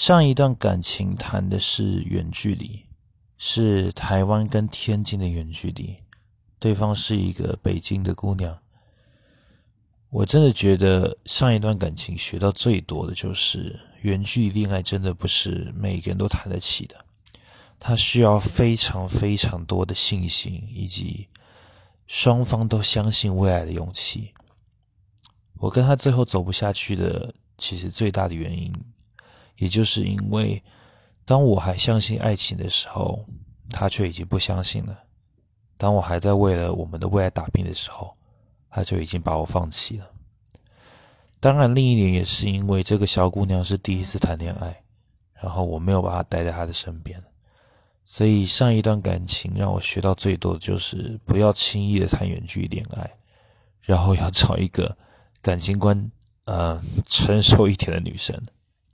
上一段感情谈的是远距离，是台湾跟天津的远距离，对方是一个北京的姑娘。我真的觉得上一段感情学到最多的就是远距离恋爱，真的不是每个人都谈得起的，它需要非常非常多的信心，以及双方都相信未来的勇气。我跟他最后走不下去的，其实最大的原因。也就是因为，当我还相信爱情的时候，他却已经不相信了；当我还在为了我们的未来打拼的时候，他就已经把我放弃了。当然，另一点也是因为这个小姑娘是第一次谈恋爱，然后我没有把她带在她的身边，所以上一段感情让我学到最多的就是不要轻易的谈远距离恋爱，然后要找一个感情观呃成熟一点的女生。